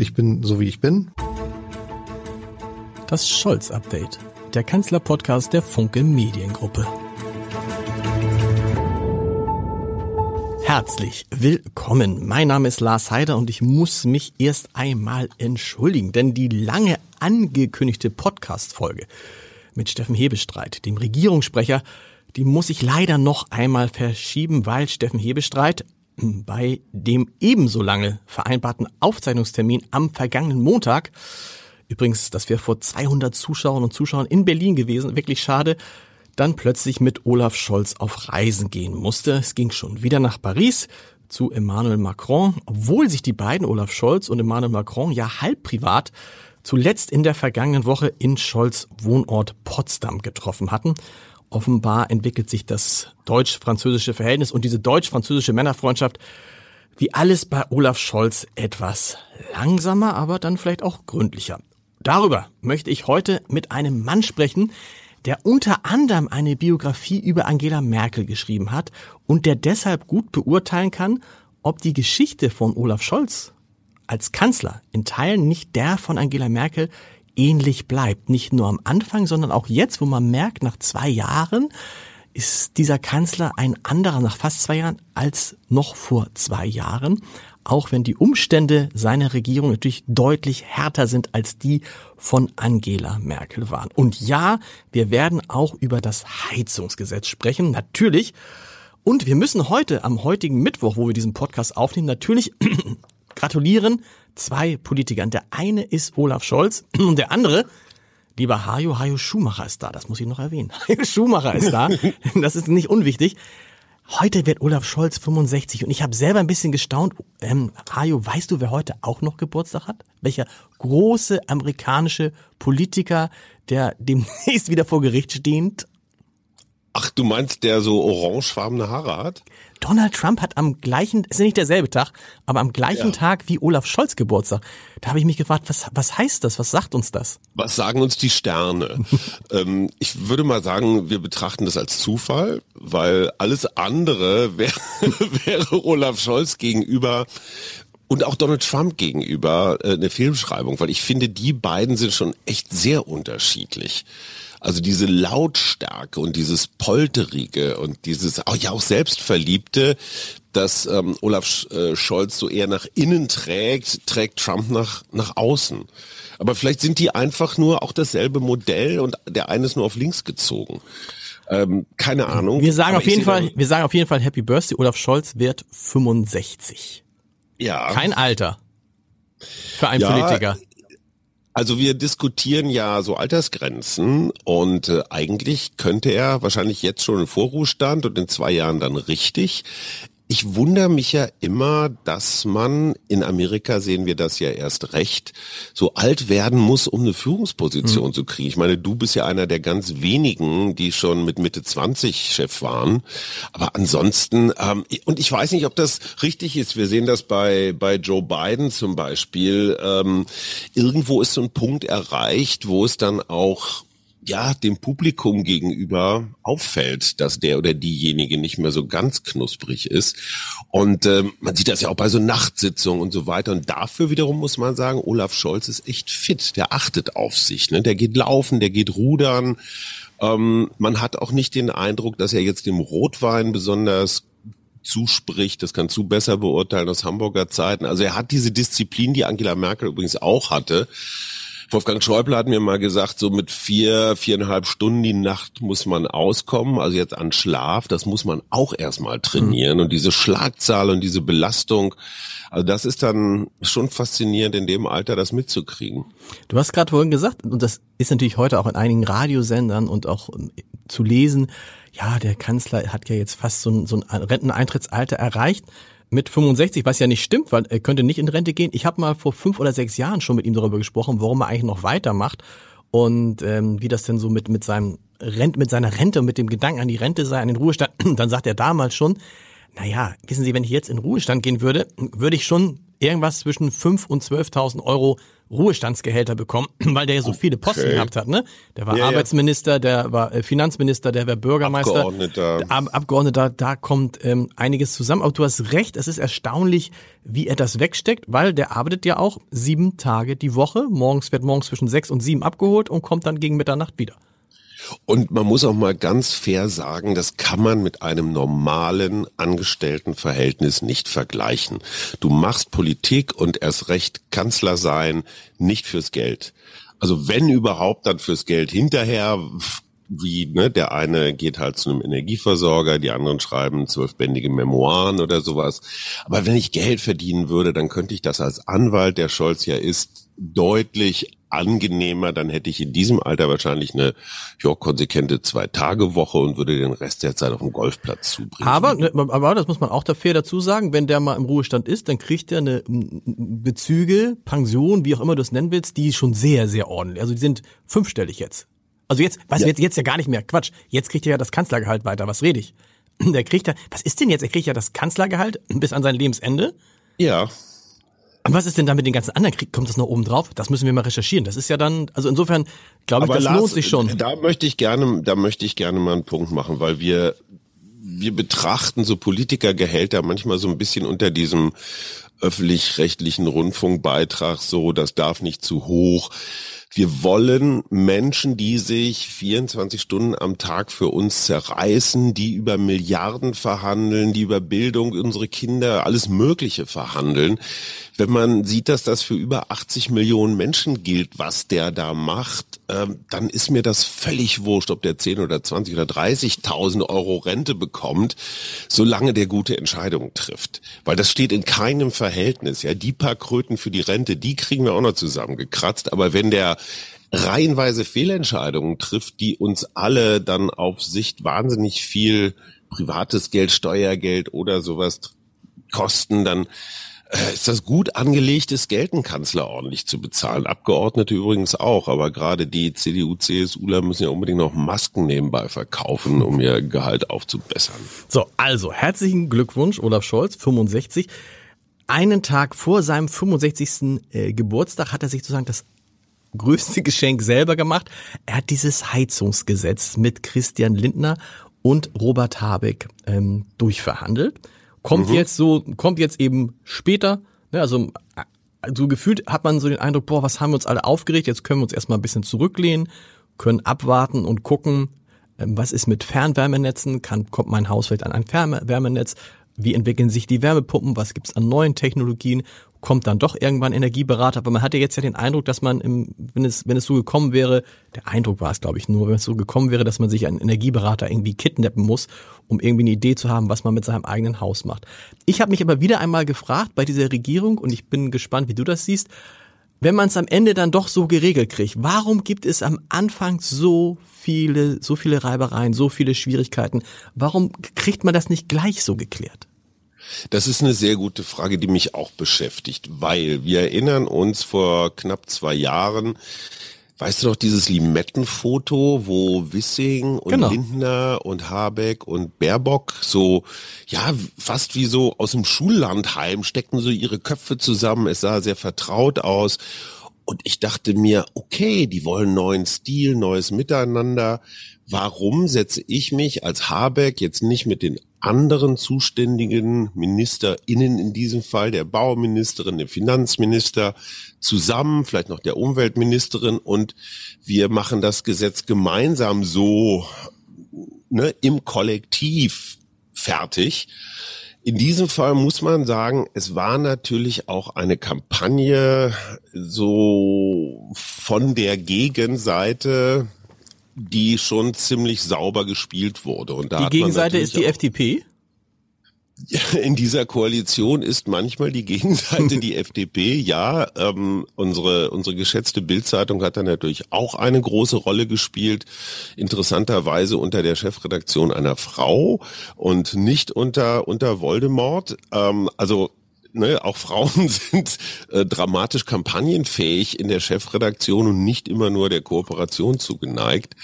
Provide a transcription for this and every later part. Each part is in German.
Ich bin so wie ich bin. Das Scholz-Update, der Kanzler-Podcast der Funke Mediengruppe. Herzlich willkommen. Mein Name ist Lars Heider und ich muss mich erst einmal entschuldigen, denn die lange angekündigte Podcast-Folge mit Steffen Hebestreit, dem Regierungssprecher, die muss ich leider noch einmal verschieben, weil Steffen Hebestreit bei dem ebenso lange vereinbarten Aufzeichnungstermin am vergangenen Montag, übrigens, das wäre vor 200 Zuschauern und Zuschauern in Berlin gewesen, wirklich schade, dann plötzlich mit Olaf Scholz auf Reisen gehen musste. Es ging schon wieder nach Paris zu Emmanuel Macron, obwohl sich die beiden, Olaf Scholz und Emmanuel Macron, ja halb privat zuletzt in der vergangenen Woche in Scholz Wohnort Potsdam getroffen hatten. Offenbar entwickelt sich das deutsch-französische Verhältnis und diese deutsch-französische Männerfreundschaft wie alles bei Olaf Scholz etwas langsamer, aber dann vielleicht auch gründlicher. Darüber möchte ich heute mit einem Mann sprechen, der unter anderem eine Biografie über Angela Merkel geschrieben hat und der deshalb gut beurteilen kann, ob die Geschichte von Olaf Scholz als Kanzler in Teilen nicht der von Angela Merkel ähnlich bleibt. Nicht nur am Anfang, sondern auch jetzt, wo man merkt, nach zwei Jahren ist dieser Kanzler ein anderer nach fast zwei Jahren als noch vor zwei Jahren. Auch wenn die Umstände seiner Regierung natürlich deutlich härter sind als die von Angela Merkel waren. Und ja, wir werden auch über das Heizungsgesetz sprechen. Natürlich. Und wir müssen heute, am heutigen Mittwoch, wo wir diesen Podcast aufnehmen, natürlich gratulieren zwei Politikern. Der eine ist Olaf Scholz und der andere, lieber Hajo, Hajo Schumacher ist da. Das muss ich noch erwähnen. Hajo Schumacher ist da. Das ist nicht unwichtig. Heute wird Olaf Scholz 65 und ich habe selber ein bisschen gestaunt. Ähm, Hajo, weißt du, wer heute auch noch Geburtstag hat? Welcher große amerikanische Politiker, der demnächst wieder vor Gericht stehend Ach, du meinst, der so orangefarbene Haare hat? Donald Trump hat am gleichen, ist ja nicht derselbe Tag, aber am gleichen ja. Tag wie Olaf Scholz Geburtstag. Da habe ich mich gefragt, was, was heißt das? Was sagt uns das? Was sagen uns die Sterne? ähm, ich würde mal sagen, wir betrachten das als Zufall, weil alles andere wär, wäre Olaf Scholz gegenüber und auch Donald Trump gegenüber äh, eine Filmschreibung, weil ich finde, die beiden sind schon echt sehr unterschiedlich. Also diese Lautstärke und dieses Polterige und dieses auch ja auch Selbstverliebte, das ähm, Olaf äh, Scholz so eher nach innen trägt, trägt Trump nach nach außen. Aber vielleicht sind die einfach nur auch dasselbe Modell und der eine ist nur auf links gezogen. Ähm, keine Ahnung. Wir sagen auf jeden Fall, wir sagen auf jeden Fall Happy Birthday. Olaf Scholz wird 65. Ja. Kein Alter. Für einen ja, Politiker. Also wir diskutieren ja so Altersgrenzen und äh, eigentlich könnte er wahrscheinlich jetzt schon in Vorruhestand und in zwei Jahren dann richtig. Ich wundere mich ja immer, dass man, in Amerika sehen wir das ja erst recht, so alt werden muss, um eine Führungsposition mhm. zu kriegen. Ich meine, du bist ja einer der ganz wenigen, die schon mit Mitte 20 Chef waren. Aber ansonsten, ähm, und ich weiß nicht, ob das richtig ist. Wir sehen das bei, bei Joe Biden zum Beispiel. Ähm, irgendwo ist so ein Punkt erreicht, wo es dann auch ja, dem Publikum gegenüber auffällt, dass der oder diejenige nicht mehr so ganz knusprig ist. Und ähm, man sieht das ja auch bei so Nachtsitzungen und so weiter. Und dafür wiederum muss man sagen, Olaf Scholz ist echt fit. Der achtet auf sich. Ne? Der geht laufen, der geht rudern. Ähm, man hat auch nicht den Eindruck, dass er jetzt dem Rotwein besonders zuspricht. Das kannst du besser beurteilen aus Hamburger Zeiten. Also er hat diese Disziplin, die Angela Merkel übrigens auch hatte. Wolfgang Schäuble hat mir mal gesagt, so mit vier, viereinhalb Stunden die Nacht muss man auskommen, also jetzt an Schlaf, das muss man auch erstmal trainieren mhm. und diese Schlagzahl und diese Belastung, also das ist dann schon faszinierend in dem Alter, das mitzukriegen. Du hast gerade vorhin gesagt, und das ist natürlich heute auch in einigen Radiosendern und auch ähm, zu lesen, ja, der Kanzler hat ja jetzt fast so ein, so ein Renteneintrittsalter erreicht mit 65, was ja nicht stimmt, weil er könnte nicht in Rente gehen. Ich habe mal vor fünf oder sechs Jahren schon mit ihm darüber gesprochen, warum er eigentlich noch weitermacht und ähm, wie das denn so mit mit seinem Rent, mit seiner Rente und mit dem Gedanken an die Rente sei, an den Ruhestand. Dann sagt er damals schon, naja, wissen Sie, wenn ich jetzt in Ruhestand gehen würde, würde ich schon irgendwas zwischen 5 und 12.000 Euro Ruhestandsgehälter bekommen, weil der ja so viele Posten okay. gehabt hat. Ne? Der war ja, Arbeitsminister, der war äh, Finanzminister, der war Bürgermeister. Abgeordneter. Ab Abgeordneter, da kommt ähm, einiges zusammen. Aber du hast recht, es ist erstaunlich, wie er das wegsteckt, weil der arbeitet ja auch sieben Tage die Woche. Morgens wird morgens zwischen sechs und sieben abgeholt und kommt dann gegen Mitternacht wieder. Und man muss auch mal ganz fair sagen, das kann man mit einem normalen Angestelltenverhältnis nicht vergleichen. Du machst Politik und erst recht Kanzler sein, nicht fürs Geld. Also wenn überhaupt, dann fürs Geld hinterher, wie ne, der eine geht halt zu einem Energieversorger, die anderen schreiben zwölfbändige Memoiren oder sowas. Aber wenn ich Geld verdienen würde, dann könnte ich das als Anwalt, der Scholz ja ist, deutlich angenehmer, dann hätte ich in diesem Alter wahrscheinlich eine ja, konsequente Zwei-Tage-Woche und würde den Rest der Zeit auf dem Golfplatz zubringen. Aber, ne, aber das muss man auch dafür dazu sagen, wenn der mal im Ruhestand ist, dann kriegt er eine Bezüge, Pension, wie auch immer du es nennen willst, die schon sehr, sehr ordentlich. Also die sind fünfstellig jetzt. Also jetzt, was ja. jetzt, jetzt ja gar nicht mehr. Quatsch. Jetzt kriegt er ja das Kanzlergehalt weiter. Was rede ich? Der kriegt ja, was ist denn jetzt? Er kriegt ja das Kanzlergehalt bis an sein Lebensende. Ja. Und was ist denn da mit den ganzen anderen Krieg? Kommt das noch oben drauf? Das müssen wir mal recherchieren. Das ist ja dann, also insofern glaube ich, das Lars, lohnt sich schon. Da möchte ich gerne, da möchte ich gerne mal einen Punkt machen, weil wir wir betrachten so Politikergehälter manchmal so ein bisschen unter diesem öffentlich-rechtlichen Rundfunkbeitrag so, das darf nicht zu hoch. Wir wollen Menschen, die sich 24 Stunden am Tag für uns zerreißen, die über Milliarden verhandeln, die über Bildung, unsere Kinder, alles Mögliche verhandeln. Wenn man sieht, dass das für über 80 Millionen Menschen gilt, was der da macht, ähm, dann ist mir das völlig wurscht, ob der 10 oder 20 oder 30.000 Euro Rente bekommt, solange der gute Entscheidungen trifft. Weil das steht in keinem Verhältnis. Ja, die paar Kröten für die Rente, die kriegen wir auch noch zusammengekratzt. Aber wenn der reihenweise Fehlentscheidungen trifft, die uns alle dann auf Sicht wahnsinnig viel privates Geld, Steuergeld oder sowas kosten, dann äh, ist das gut angelegtes Geld, einen Kanzler ordentlich zu bezahlen. Abgeordnete übrigens auch, aber gerade die CDU, CSUler müssen ja unbedingt noch Masken nebenbei verkaufen, um ihr Gehalt aufzubessern. So, also herzlichen Glückwunsch, Olaf Scholz, 65. Einen Tag vor seinem 65. Äh, Geburtstag hat er sich sozusagen das größte Geschenk selber gemacht. Er hat dieses Heizungsgesetz mit Christian Lindner und Robert Habeck ähm, durchverhandelt. Kommt mhm. jetzt so, kommt jetzt eben später, ne, also so gefühlt hat man so den Eindruck, boah, was haben wir uns alle aufgeregt, jetzt können wir uns erstmal ein bisschen zurücklehnen, können abwarten und gucken, ähm, was ist mit Fernwärmenetzen, kann, kommt mein Haus vielleicht an ein Fernwärmenetz, wie entwickeln sich die Wärmepumpen, was gibt's an neuen Technologien, kommt dann doch irgendwann Energieberater, aber man hatte jetzt ja den Eindruck, dass man, im, wenn es wenn es so gekommen wäre, der Eindruck war es, glaube ich, nur, wenn es so gekommen wäre, dass man sich einen Energieberater irgendwie kidnappen muss, um irgendwie eine Idee zu haben, was man mit seinem eigenen Haus macht. Ich habe mich aber wieder einmal gefragt bei dieser Regierung und ich bin gespannt, wie du das siehst. Wenn man es am Ende dann doch so geregelt kriegt, warum gibt es am Anfang so viele, so viele Reibereien, so viele Schwierigkeiten? Warum kriegt man das nicht gleich so geklärt? Das ist eine sehr gute Frage, die mich auch beschäftigt, weil wir erinnern uns vor knapp zwei Jahren, Weißt du doch dieses Limettenfoto, wo Wissing und genau. Lindner und Habeck und Baerbock so, ja, fast wie so aus dem Schullandheim steckten so ihre Köpfe zusammen. Es sah sehr vertraut aus. Und ich dachte mir, okay, die wollen neuen Stil, neues Miteinander. Warum setze ich mich als Habeck jetzt nicht mit den anderen zuständigen MinisterInnen in diesem Fall, der Bauministerin, der Finanzminister, zusammen, vielleicht noch der Umweltministerin und wir machen das Gesetz gemeinsam so ne, im Kollektiv fertig. In diesem Fall muss man sagen, es war natürlich auch eine Kampagne so von der Gegenseite, die schon ziemlich sauber gespielt wurde. Und da die Gegenseite ist die FDP? In dieser Koalition ist manchmal die Gegenseite die FDP. Ja, ähm, unsere unsere geschätzte Bildzeitung hat da natürlich auch eine große Rolle gespielt. Interessanterweise unter der Chefredaktion einer Frau und nicht unter unter Voldemort. Ähm, also ne, auch Frauen sind äh, dramatisch kampagnenfähig in der Chefredaktion und nicht immer nur der Kooperation zugeneigt.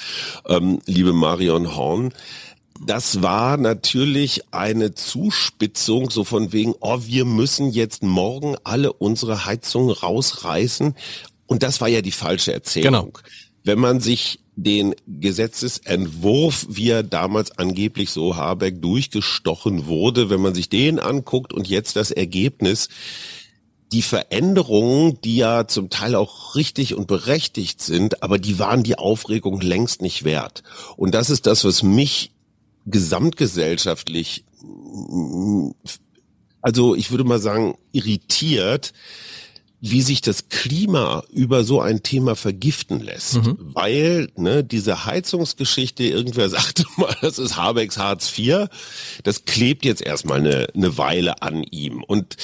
Ähm, liebe Marion Horn, das war natürlich eine Zuspitzung, so von wegen, oh, wir müssen jetzt morgen alle unsere Heizungen rausreißen. Und das war ja die falsche Erzählung. Genau. Wenn man sich den Gesetzesentwurf, wie er damals angeblich so Habeck durchgestochen wurde, wenn man sich den anguckt und jetzt das Ergebnis, die Veränderungen, die ja zum Teil auch richtig und berechtigt sind, aber die waren die Aufregung längst nicht wert. Und das ist das, was mich gesamtgesellschaftlich, also ich würde mal sagen, irritiert, wie sich das Klima über so ein Thema vergiften lässt. Mhm. Weil ne, diese Heizungsgeschichte, irgendwer sagte mal, das ist Habecks Hartz IV, das klebt jetzt erstmal eine, eine Weile an ihm. Und,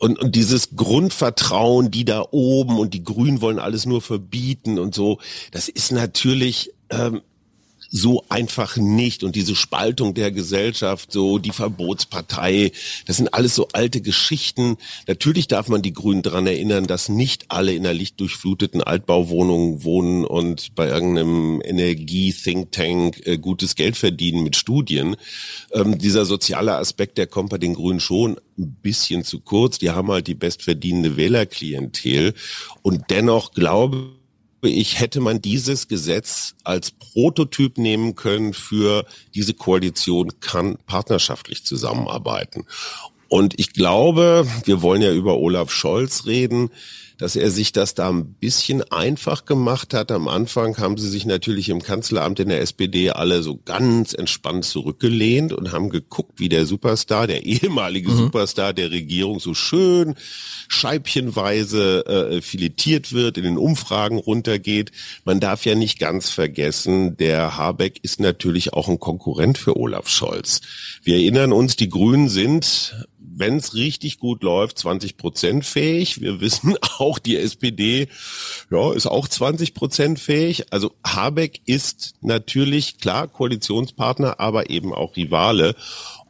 und, und dieses Grundvertrauen, die da oben und die Grünen wollen alles nur verbieten und so, das ist natürlich ähm, so einfach nicht. Und diese Spaltung der Gesellschaft, so die Verbotspartei, das sind alles so alte Geschichten. Natürlich darf man die Grünen daran erinnern, dass nicht alle in einer lichtdurchfluteten Altbauwohnung wohnen und bei irgendeinem Energie-Think Tank äh, gutes Geld verdienen mit Studien. Ähm, dieser soziale Aspekt, der kommt bei den Grünen schon ein bisschen zu kurz. Die haben halt die bestverdienende Wählerklientel. Und dennoch glaube ich, hätte man dieses Gesetz als Prototyp nehmen können für diese Koalition kann partnerschaftlich zusammenarbeiten. Und ich glaube, wir wollen ja über Olaf Scholz reden dass er sich das da ein bisschen einfach gemacht hat. Am Anfang haben sie sich natürlich im Kanzleramt in der SPD alle so ganz entspannt zurückgelehnt und haben geguckt, wie der Superstar, der ehemalige mhm. Superstar der Regierung so schön scheibchenweise äh, filetiert wird, in den Umfragen runtergeht. Man darf ja nicht ganz vergessen, der Habeck ist natürlich auch ein Konkurrent für Olaf Scholz. Wir erinnern uns, die Grünen sind wenn es richtig gut läuft, 20 Prozent fähig. Wir wissen auch, die SPD ja, ist auch 20 Prozent fähig. Also Habeck ist natürlich klar Koalitionspartner, aber eben auch Rivale.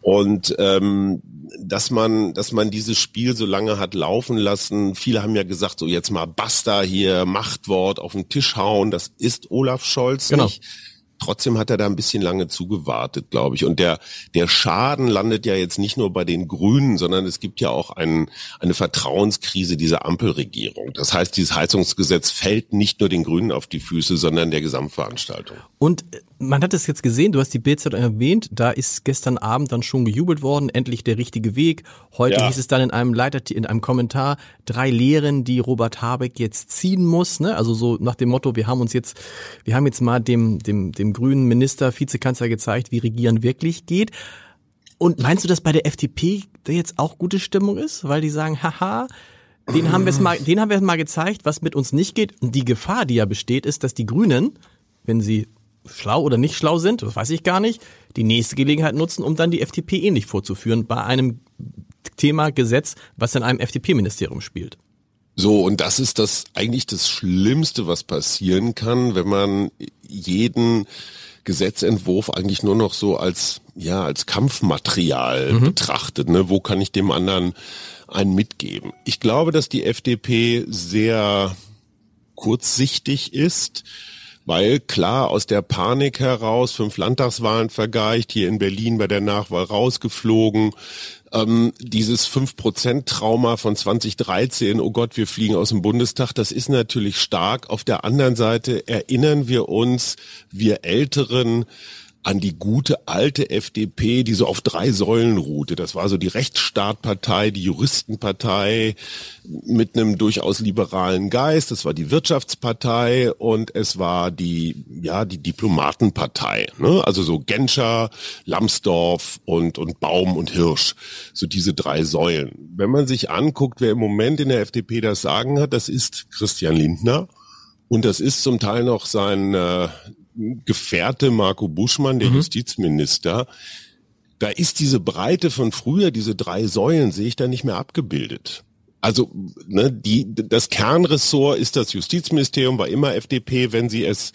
Und ähm, dass man, dass man dieses Spiel so lange hat laufen lassen, viele haben ja gesagt, so jetzt mal basta hier, Machtwort auf den Tisch hauen, das ist Olaf Scholz genau. nicht. Trotzdem hat er da ein bisschen lange zugewartet, glaube ich. Und der, der Schaden landet ja jetzt nicht nur bei den Grünen, sondern es gibt ja auch ein, eine Vertrauenskrise dieser Ampelregierung. Das heißt, dieses Heizungsgesetz fällt nicht nur den Grünen auf die Füße, sondern der Gesamtveranstaltung. Und man hat es jetzt gesehen, du hast die Bildzeitung erwähnt, da ist gestern Abend dann schon gejubelt worden, endlich der richtige Weg. Heute ja. hieß es dann in einem Leiter, in einem Kommentar, drei Lehren, die Robert Habeck jetzt ziehen muss, ne? Also so nach dem Motto, wir haben uns jetzt, wir haben jetzt mal dem, dem, dem grünen Minister, Vizekanzler gezeigt, wie Regieren wirklich geht. Und meinst du, dass bei der FDP da jetzt auch gute Stimmung ist? Weil die sagen, haha, den haben wir es mal, den haben wir mal gezeigt, was mit uns nicht geht. Und die Gefahr, die ja besteht, ist, dass die Grünen, wenn sie schlau oder nicht schlau sind, das weiß ich gar nicht, die nächste Gelegenheit nutzen, um dann die FDP ähnlich vorzuführen bei einem Thema Gesetz, was in einem FDP-Ministerium spielt. So, und das ist das eigentlich das Schlimmste, was passieren kann, wenn man jeden Gesetzentwurf eigentlich nur noch so als, ja, als Kampfmaterial mhm. betrachtet. Ne? Wo kann ich dem anderen einen mitgeben? Ich glaube, dass die FDP sehr kurzsichtig ist weil klar aus der Panik heraus fünf Landtagswahlen vergeicht, hier in Berlin bei der Nachwahl rausgeflogen, ähm, dieses 5%-Trauma von 2013, oh Gott, wir fliegen aus dem Bundestag, das ist natürlich stark. Auf der anderen Seite erinnern wir uns, wir Älteren, an die gute alte FDP, die so auf drei Säulen ruhte. Das war so die Rechtsstaatpartei, die Juristenpartei mit einem durchaus liberalen Geist. Das war die Wirtschaftspartei und es war die, ja, die Diplomatenpartei. Ne? Also so Genscher, Lambsdorff und, und Baum und Hirsch. So diese drei Säulen. Wenn man sich anguckt, wer im Moment in der FDP das Sagen hat, das ist Christian Lindner. Und das ist zum Teil noch sein äh, Gefährte Marco Buschmann, der mhm. Justizminister, da ist diese Breite von früher, diese drei Säulen, sehe ich da nicht mehr abgebildet. Also ne, die, das Kernressort ist das Justizministerium, war immer FDP, wenn sie es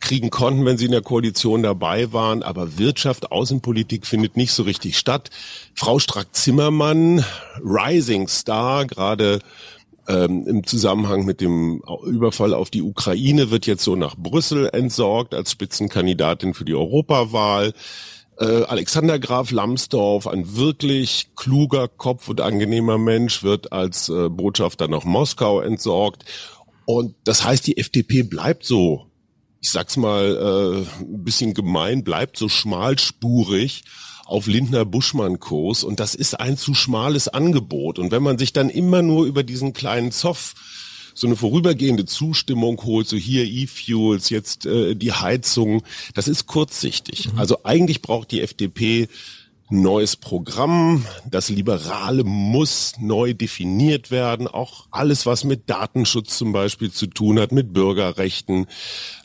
kriegen konnten, wenn sie in der Koalition dabei waren. Aber Wirtschaft, Außenpolitik findet nicht so richtig statt. Frau Strack-Zimmermann, Rising Star, gerade ähm, Im Zusammenhang mit dem Überfall auf die Ukraine wird jetzt so nach Brüssel entsorgt als Spitzenkandidatin für die Europawahl. Äh, Alexander Graf Lambsdorff, ein wirklich kluger Kopf und angenehmer Mensch, wird als äh, Botschafter nach Moskau entsorgt. Und das heißt, die FDP bleibt so, ich sag's mal äh, ein bisschen gemein, bleibt so schmalspurig auf Lindner-Buschmann-Kurs und das ist ein zu schmales Angebot. Und wenn man sich dann immer nur über diesen kleinen Zoff so eine vorübergehende Zustimmung holt, so hier E-Fuels, jetzt äh, die Heizung, das ist kurzsichtig. Mhm. Also eigentlich braucht die FDP neues Programm. Das Liberale muss neu definiert werden. Auch alles, was mit Datenschutz zum Beispiel zu tun hat, mit Bürgerrechten,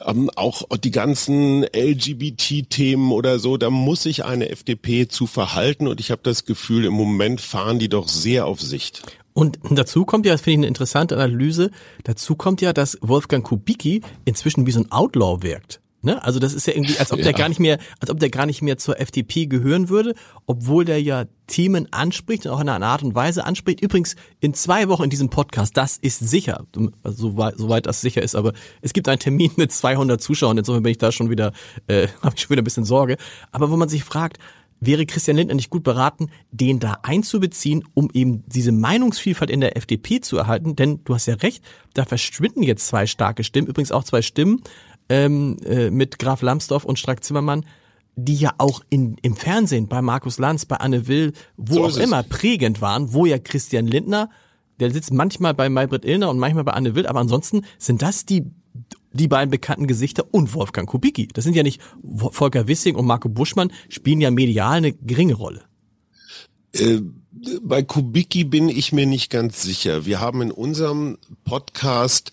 ähm, auch die ganzen LGBT-Themen oder so, da muss sich eine FDP zu verhalten. Und ich habe das Gefühl, im Moment fahren die doch sehr auf Sicht. Und dazu kommt ja, das finde ich eine interessante Analyse, dazu kommt ja, dass Wolfgang Kubicki inzwischen wie so ein Outlaw wirkt. Ne? Also das ist ja irgendwie, als ob ja. der gar nicht mehr, als ob der gar nicht mehr zur FDP gehören würde, obwohl der ja Themen anspricht und auch in einer Art und Weise anspricht. Übrigens in zwei Wochen in diesem Podcast, das ist sicher, also soweit, soweit das sicher ist. Aber es gibt einen Termin mit 200 Zuschauern, insofern bin ich da schon wieder, äh, habe ich schon wieder ein bisschen Sorge. Aber wo man sich fragt, wäre Christian Lindner nicht gut beraten, den da einzubeziehen, um eben diese Meinungsvielfalt in der FDP zu erhalten? Denn du hast ja recht, da verschwinden jetzt zwei starke Stimmen, übrigens auch zwei Stimmen, ähm, äh, mit Graf Lambsdorff und Strack Zimmermann, die ja auch in, im Fernsehen bei Markus Lanz, bei Anne Will, wo so auch immer es. prägend waren, wo ja Christian Lindner, der sitzt manchmal bei Maybrit Illner und manchmal bei Anne Will, aber ansonsten sind das die die beiden bekannten Gesichter und Wolfgang Kubicki. Das sind ja nicht Volker Wissing und Marco Buschmann, spielen ja medial eine geringe Rolle. Äh, bei Kubicki bin ich mir nicht ganz sicher. Wir haben in unserem Podcast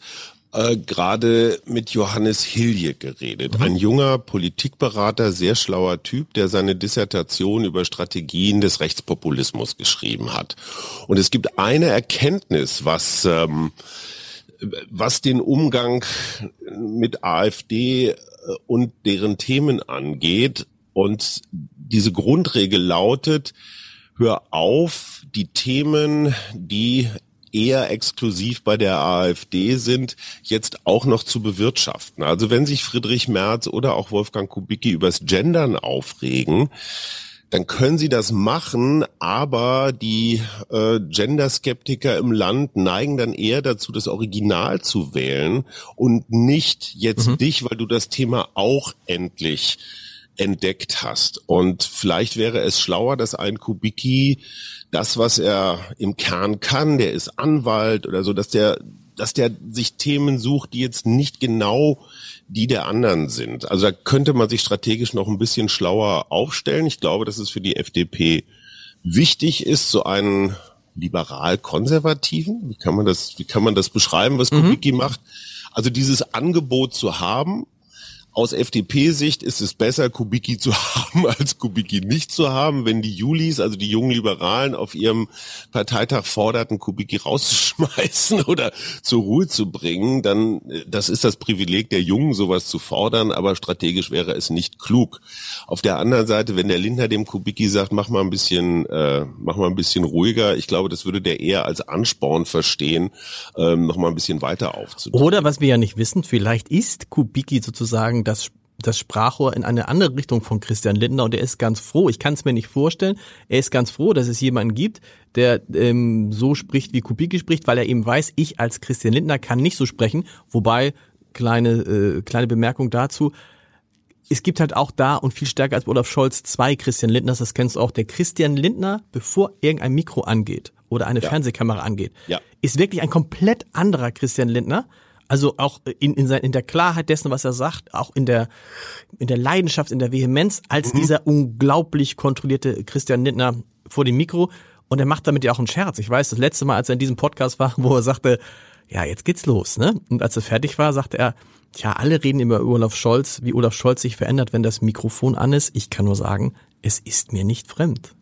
äh, gerade mit Johannes Hilje geredet. Ein junger Politikberater, sehr schlauer Typ, der seine Dissertation über Strategien des Rechtspopulismus geschrieben hat. Und es gibt eine Erkenntnis, was ähm, was den Umgang mit AfD äh, und deren Themen angeht. Und diese Grundregel lautet, hör auf, die Themen, die eher exklusiv bei der AfD sind, jetzt auch noch zu bewirtschaften. Also wenn sich Friedrich Merz oder auch Wolfgang Kubicki übers Gendern aufregen, dann können sie das machen, aber die äh, Gender-Skeptiker im Land neigen dann eher dazu, das Original zu wählen und nicht jetzt mhm. dich, weil du das Thema auch endlich entdeckt hast. Und vielleicht wäre es schlauer, dass ein Kubicki das, was er im Kern kann, der ist Anwalt oder so, dass der, dass der sich Themen sucht, die jetzt nicht genau die der anderen sind. Also da könnte man sich strategisch noch ein bisschen schlauer aufstellen. Ich glaube, dass es für die FDP wichtig ist, so einen liberal-konservativen, wie kann man das, wie kann man das beschreiben, was mhm. Kubicki macht? Also dieses Angebot zu haben, aus FDP-Sicht ist es besser, Kubicki zu haben, als Kubicki nicht zu haben. Wenn die Julis, also die jungen Liberalen, auf ihrem Parteitag forderten, Kubicki rauszuschmeißen oder zur Ruhe zu bringen, dann, das ist das Privileg der Jungen, sowas zu fordern, aber strategisch wäre es nicht klug. Auf der anderen Seite, wenn der Lindner dem Kubicki sagt, mach mal ein bisschen, äh, mach mal ein bisschen ruhiger, ich glaube, das würde der eher als Ansporn verstehen, ähm, noch mal ein bisschen weiter aufzunehmen. Oder was wir ja nicht wissen, vielleicht ist Kubicki sozusagen sozusagen das das Sprachrohr in eine andere Richtung von Christian Lindner und er ist ganz froh. Ich kann es mir nicht vorstellen. Er ist ganz froh, dass es jemanden gibt, der ähm, so spricht, wie Kubicki spricht, weil er eben weiß, ich als Christian Lindner kann nicht so sprechen. Wobei kleine äh, kleine Bemerkung dazu. Es gibt halt auch da und viel stärker als Olaf Scholz zwei Christian Lindners, das kennst du auch. Der Christian Lindner, bevor irgendein Mikro angeht oder eine ja. Fernsehkamera angeht, ja. ist wirklich ein komplett anderer Christian Lindner also auch in, in, sein, in der Klarheit dessen, was er sagt, auch in der, in der Leidenschaft, in der Vehemenz, als mhm. dieser unglaublich kontrollierte Christian Lindner vor dem Mikro. Und er macht damit ja auch einen Scherz. Ich weiß, das letzte Mal, als er in diesem Podcast war, wo er sagte, ja, jetzt geht's los, ne? Und als er fertig war, sagte er, tja, alle reden immer über Olaf Scholz, wie Olaf Scholz sich verändert, wenn das Mikrofon an ist. Ich kann nur sagen, es ist mir nicht fremd.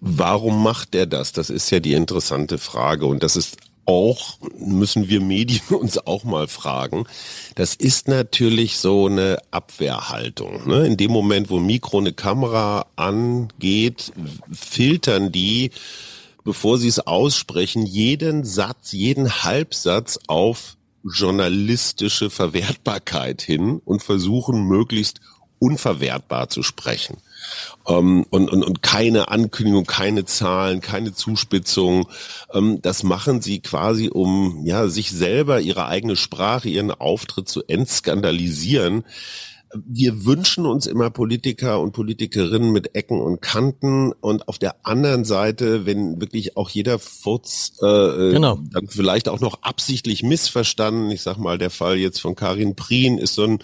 Warum macht er das? Das ist ja die interessante Frage. Und das ist auch, müssen wir Medien uns auch mal fragen, das ist natürlich so eine Abwehrhaltung. Ne? In dem Moment, wo Mikro eine Kamera angeht, filtern die, bevor sie es aussprechen, jeden Satz, jeden Halbsatz auf journalistische Verwertbarkeit hin und versuchen möglichst unverwertbar zu sprechen. Ähm, und, und, und keine Ankündigung, keine Zahlen, keine Zuspitzung. Ähm, das machen sie quasi, um ja sich selber, ihre eigene Sprache, ihren Auftritt zu entskandalisieren wir wünschen uns immer Politiker und Politikerinnen mit Ecken und Kanten und auf der anderen Seite, wenn wirklich auch jeder Furz äh, äh, genau. dann vielleicht auch noch absichtlich missverstanden, ich sag mal, der Fall jetzt von Karin Prien ist so ein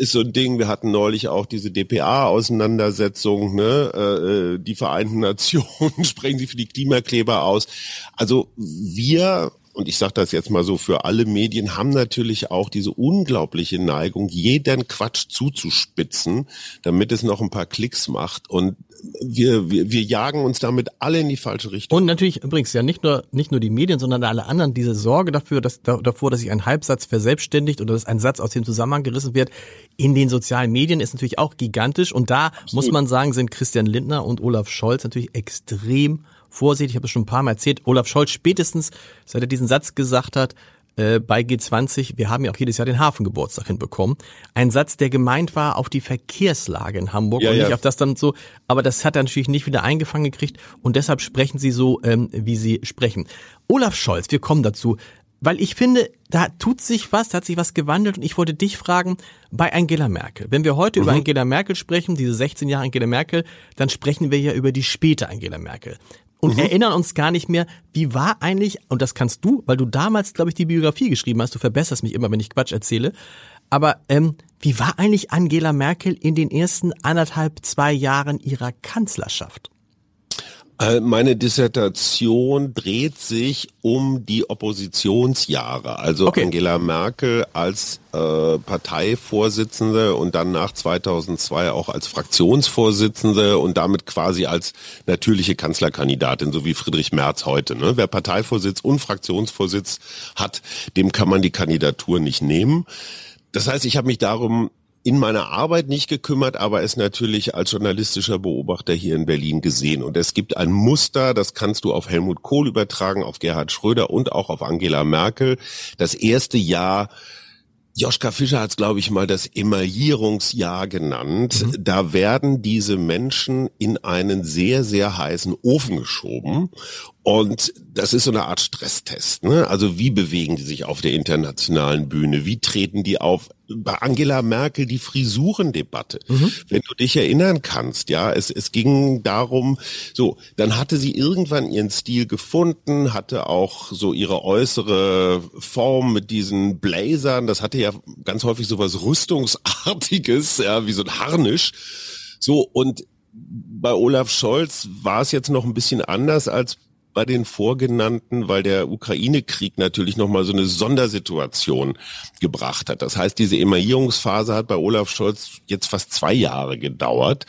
ist so ein Ding, wir hatten neulich auch diese DPA-Auseinandersetzung, ne? Äh, äh, die Vereinten Nationen sprechen sie für die Klimakleber aus. Also wir und ich sage das jetzt mal so für alle Medien, haben natürlich auch diese unglaubliche Neigung, jeden Quatsch zuzuspitzen, damit es noch ein paar Klicks macht. Und wir, wir, wir jagen uns damit alle in die falsche Richtung. Und natürlich übrigens ja nicht nur, nicht nur die Medien, sondern alle anderen, diese Sorge dafür, dass, davor, dass sich ein Halbsatz verselbstständigt oder dass ein Satz aus dem Zusammenhang gerissen wird, in den sozialen Medien ist natürlich auch gigantisch. Und da Absolut. muss man sagen, sind Christian Lindner und Olaf Scholz natürlich extrem vorsichtig. Ich habe es schon ein paar Mal erzählt. Olaf Scholz spätestens, seit er diesen Satz gesagt hat, äh, bei G20, wir haben ja auch jedes Jahr den Hafengeburtstag hinbekommen. Ein Satz, der gemeint war auf die Verkehrslage in Hamburg ja, und nicht ja. auf das dann so, aber das hat er natürlich nicht wieder eingefangen gekriegt und deshalb sprechen sie so, ähm, wie sie sprechen. Olaf Scholz, wir kommen dazu, weil ich finde, da tut sich was, da hat sich was gewandelt und ich wollte dich fragen, bei Angela Merkel. Wenn wir heute mhm. über Angela Merkel sprechen, diese 16 Jahre Angela Merkel, dann sprechen wir ja über die späte Angela Merkel und mhm. erinnern uns gar nicht mehr, wie war eigentlich, und das kannst du, weil du damals, glaube ich, die Biografie geschrieben hast, du verbesserst mich immer, wenn ich Quatsch erzähle, aber ähm, wie war eigentlich Angela Merkel in den ersten anderthalb, zwei Jahren ihrer Kanzlerschaft? Äh, meine Dissertation dreht sich um die Oppositionsjahre, also okay. Angela Merkel als äh, Parteivorsitzende und dann nach 2002 auch als Fraktionsvorsitzende und damit quasi als natürliche Kanzlerkandidatin, so wie Friedrich Merz heute. Ne? Wer Parteivorsitz und Fraktionsvorsitz hat, dem kann man die Kandidatur nicht nehmen. Das heißt, ich habe mich darum in meiner Arbeit nicht gekümmert, aber es natürlich als journalistischer Beobachter hier in Berlin gesehen. Und es gibt ein Muster, das kannst du auf Helmut Kohl übertragen, auf Gerhard Schröder und auch auf Angela Merkel. Das erste Jahr Joschka Fischer hat es, glaube ich, mal das Emaillierungsjahr genannt. Mhm. Da werden diese Menschen in einen sehr, sehr heißen Ofen geschoben und das ist so eine Art Stresstest. Ne? Also wie bewegen die sich auf der internationalen Bühne? Wie treten die auf? Bei Angela Merkel die Frisurendebatte. Mhm. Wenn du dich erinnern kannst, ja, es, es ging darum, so, dann hatte sie irgendwann ihren Stil gefunden, hatte auch so ihre äußere Form mit diesen Blazern. Das hatte ja ganz häufig so was Rüstungsartiges, ja, wie so ein Harnisch. So, und bei Olaf Scholz war es jetzt noch ein bisschen anders als bei den vorgenannten, weil der Ukraine-Krieg natürlich nochmal so eine Sondersituation gebracht hat. Das heißt, diese Emaillierungsphase hat bei Olaf Scholz jetzt fast zwei Jahre gedauert.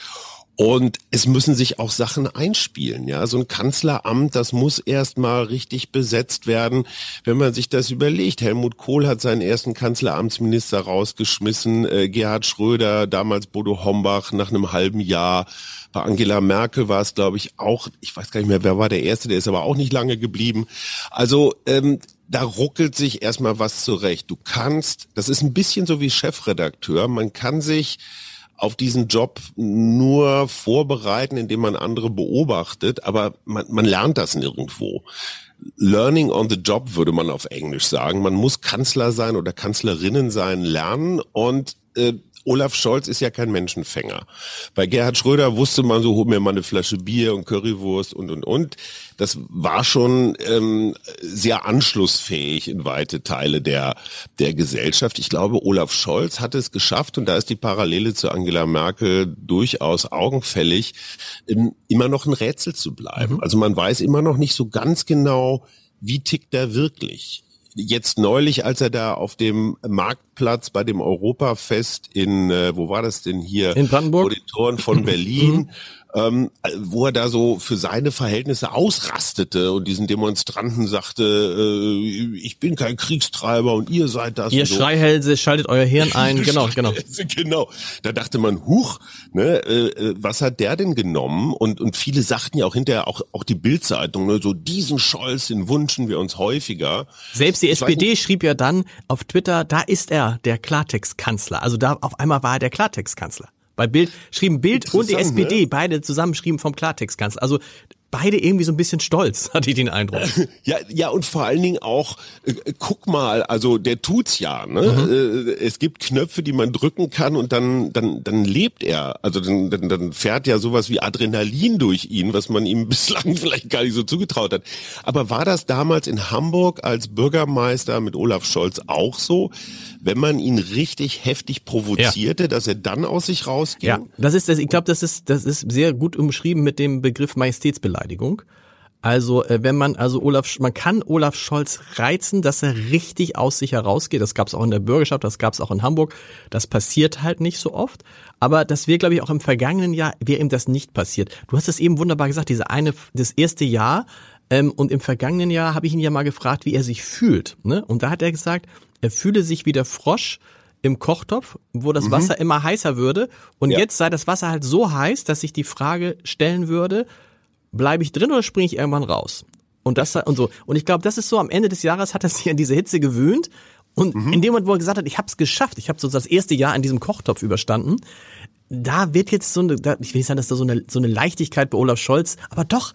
Und es müssen sich auch Sachen einspielen, ja. So ein Kanzleramt, das muss erstmal richtig besetzt werden. Wenn man sich das überlegt, Helmut Kohl hat seinen ersten Kanzleramtsminister rausgeschmissen, äh, Gerhard Schröder, damals Bodo Hombach nach einem halben Jahr. Bei Angela Merkel war es, glaube ich, auch, ich weiß gar nicht mehr, wer war der Erste, der ist aber auch nicht lange geblieben. Also, ähm, da ruckelt sich erstmal was zurecht. Du kannst, das ist ein bisschen so wie Chefredakteur, man kann sich auf diesen Job nur vorbereiten, indem man andere beobachtet, aber man, man lernt das nirgendwo. Learning on the job würde man auf Englisch sagen. Man muss Kanzler sein oder Kanzlerinnen sein lernen und äh, Olaf Scholz ist ja kein Menschenfänger. Bei Gerhard Schröder wusste man so, hol mir mal eine Flasche Bier und Currywurst und und und. Das war schon ähm, sehr anschlussfähig in weite Teile der der Gesellschaft. Ich glaube, Olaf Scholz hat es geschafft und da ist die Parallele zu Angela Merkel durchaus augenfällig, immer noch ein Rätsel zu bleiben. Mhm. Also man weiß immer noch nicht so ganz genau, wie tickt er wirklich jetzt neulich, als er da auf dem Marktplatz bei dem Europafest in, äh, wo war das denn hier? In Brandenburg. Vor den Toren von Berlin. Ähm, wo er da so für seine Verhältnisse ausrastete und diesen Demonstranten sagte, äh, ich bin kein Kriegstreiber und ihr seid das. Ihr so. Schreihälse, schaltet euer Hirn ein, genau, genau. genau. Da dachte man, huch, ne, äh, äh, was hat der denn genommen? Und, und viele sagten ja auch hinterher, auch, auch die Bildzeitung, ne, so diesen Scholz, den wünschen wir uns häufiger. Selbst die ich SPD schrieb ja dann auf Twitter, da ist er, der Klartextkanzler. Also da auf einmal war er der Klartextkanzler. Bei Bild schrieben Bild und die SPD, ne? beide zusammen schrieben vom Klartextkanzler. Also beide irgendwie so ein bisschen stolz, hatte ich den Eindruck. Ja, ja und vor allen Dingen auch, äh, guck mal, also der tut's ja. Ne? Mhm. Äh, es gibt Knöpfe, die man drücken kann und dann dann dann lebt er. Also dann, dann, dann fährt ja sowas wie Adrenalin durch ihn, was man ihm bislang vielleicht gar nicht so zugetraut hat. Aber war das damals in Hamburg als Bürgermeister mit Olaf Scholz auch so? Wenn man ihn richtig heftig provozierte, ja. dass er dann aus sich rausging? Ja, das ist das, ich glaube, das ist, das ist sehr gut umschrieben mit dem Begriff Majestätsbeleidigung. Also äh, wenn man also Olaf, man kann Olaf Scholz reizen, dass er richtig aus sich herausgeht. Das gab es auch in der Bürgerschaft, das gab es auch in Hamburg. Das passiert halt nicht so oft. Aber das wäre, glaube ich, auch im vergangenen Jahr wäre ihm das nicht passiert. Du hast es eben wunderbar gesagt, diese eine, das erste Jahr. Ähm, und im vergangenen Jahr habe ich ihn ja mal gefragt, wie er sich fühlt. Ne? Und da hat er gesagt, er fühle sich wie der Frosch im Kochtopf, wo das mhm. Wasser immer heißer würde. Und ja. jetzt sei das Wasser halt so heiß, dass sich die Frage stellen würde, bleibe ich drin oder springe ich irgendwann raus? Und das und so. Und ich glaube, das ist so, am Ende des Jahres hat er sich an diese Hitze gewöhnt. Und mhm. in dem Moment, wo er gesagt hat, ich habe es geschafft, ich habe so das erste Jahr in diesem Kochtopf überstanden, da wird jetzt so eine, da, ich will nicht sagen, dass da so eine, so eine Leichtigkeit bei Olaf Scholz, aber doch,